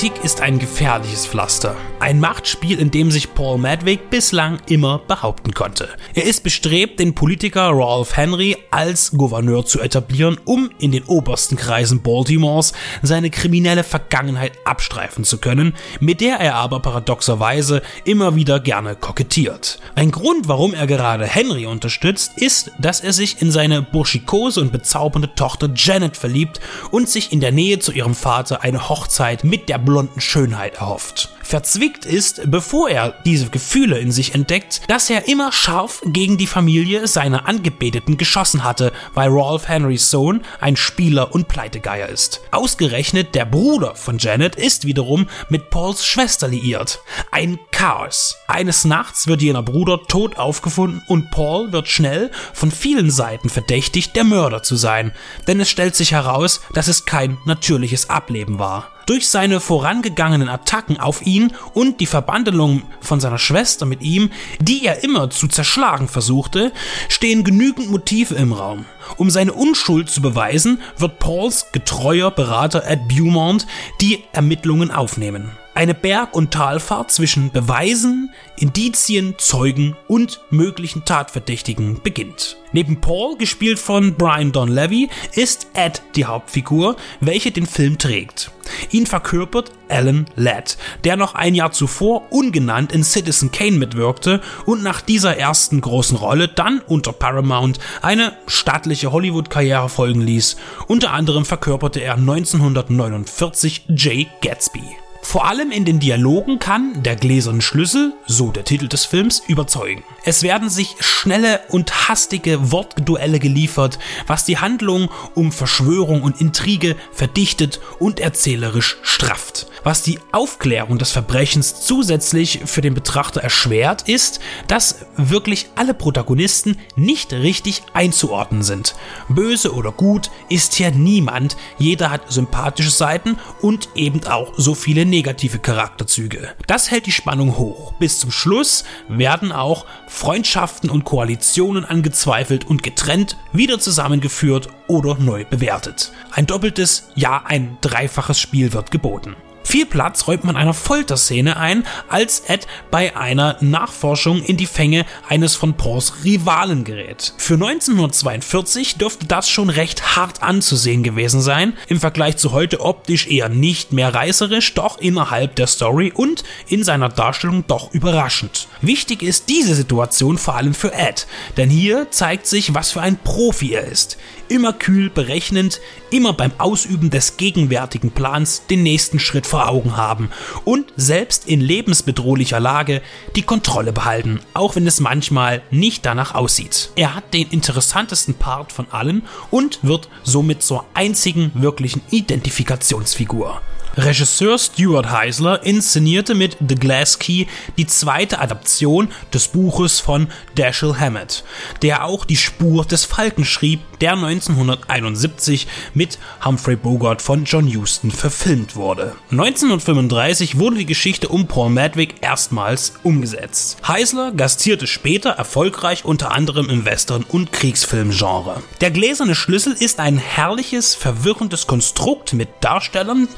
Politik ist ein gefährliches Pflaster. Ein Machtspiel, in dem sich Paul Madwick bislang immer behaupten konnte. Er ist bestrebt, den Politiker Rolf Henry als Gouverneur zu etablieren, um in den obersten Kreisen Baltimores seine kriminelle Vergangenheit abstreifen zu können, mit der er aber paradoxerweise immer wieder gerne kokettiert. Ein Grund, warum er gerade Henry unterstützt, ist, dass er sich in seine burschikose und bezaubernde Tochter Janet verliebt und sich in der Nähe zu ihrem Vater eine Hochzeit mit der blonden Schönheit erhofft. Verzwickt ist, bevor er diese Gefühle in sich entdeckt, dass er immer scharf gegen die Familie seiner Angebeteten geschossen hatte, weil Rolf Henrys Sohn ein Spieler und Pleitegeier ist. Ausgerechnet der Bruder von Janet ist wiederum mit Pauls Schwester liiert. Ein Chaos. Eines Nachts wird jener Bruder tot aufgefunden und Paul wird schnell von vielen Seiten verdächtigt, der Mörder zu sein, denn es stellt sich heraus, dass es kein natürliches Ableben war. Durch seine vorangegangenen Attacken auf ihn und die Verbandelung von seiner Schwester mit ihm, die er immer zu zerschlagen versuchte, stehen genügend Motive im Raum. Um seine Unschuld zu beweisen, wird Pauls getreuer Berater Ed Beaumont die Ermittlungen aufnehmen. Eine Berg- und Talfahrt zwischen Beweisen, Indizien, Zeugen und möglichen Tatverdächtigen beginnt. Neben Paul, gespielt von Brian Don Levy, ist Ed die Hauptfigur, welche den Film trägt. Ihn verkörpert Alan Ladd, der noch ein Jahr zuvor ungenannt in Citizen Kane mitwirkte und nach dieser ersten großen Rolle dann unter Paramount eine stattliche Hollywood-Karriere folgen ließ. Unter anderem verkörperte er 1949 Jay Gatsby. Vor allem in den Dialogen kann der gläserne Schlüssel, so der Titel des Films, überzeugen. Es werden sich schnelle und hastige Wortduelle geliefert, was die Handlung um Verschwörung und Intrige verdichtet und erzählerisch strafft. Was die Aufklärung des Verbrechens zusätzlich für den Betrachter erschwert, ist, dass wirklich alle Protagonisten nicht richtig einzuordnen sind. Böse oder gut ist hier niemand, jeder hat sympathische Seiten und eben auch so viele negative Charakterzüge. Das hält die Spannung hoch. Bis zum Schluss werden auch Freundschaften und Koalitionen angezweifelt und getrennt, wieder zusammengeführt oder neu bewertet. Ein doppeltes, ja ein dreifaches Spiel wird geboten. Viel Platz räumt man einer Folterszene ein, als Ed bei einer Nachforschung in die Fänge eines von Pauls Rivalen gerät. Für 1942 dürfte das schon recht hart anzusehen gewesen sein, im Vergleich zu heute optisch eher nicht mehr reißerisch, doch innerhalb der Story und in seiner Darstellung doch überraschend. Wichtig ist diese Situation vor allem für Ed, denn hier zeigt sich, was für ein Profi er ist. Immer kühl, berechnend, immer beim Ausüben des gegenwärtigen Plans den nächsten Schritt vor Augen haben und selbst in lebensbedrohlicher Lage die Kontrolle behalten, auch wenn es manchmal nicht danach aussieht. Er hat den interessantesten Part von allen und wird somit zur einzigen wirklichen Identifikationsfigur. Regisseur Stuart Heisler inszenierte mit The Glass Key die zweite Adaption des Buches von Dashiell Hammett, der auch die Spur des Falken schrieb, der 1971 mit Humphrey Bogart von John Huston verfilmt wurde. 1935 wurde die Geschichte um Paul Madwick erstmals umgesetzt. Heisler gastierte später erfolgreich unter anderem im Western- und Kriegsfilmgenre. Der gläserne Schlüssel ist ein herrliches, verwirrendes Konstrukt mit Darstellern,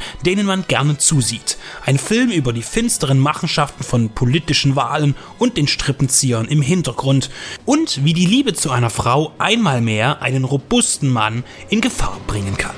denen man gerne zusieht. Ein Film über die finsteren Machenschaften von politischen Wahlen und den Strippenziehern im Hintergrund und wie die Liebe zu einer Frau einmal mehr einen robusten Mann in Gefahr bringen kann.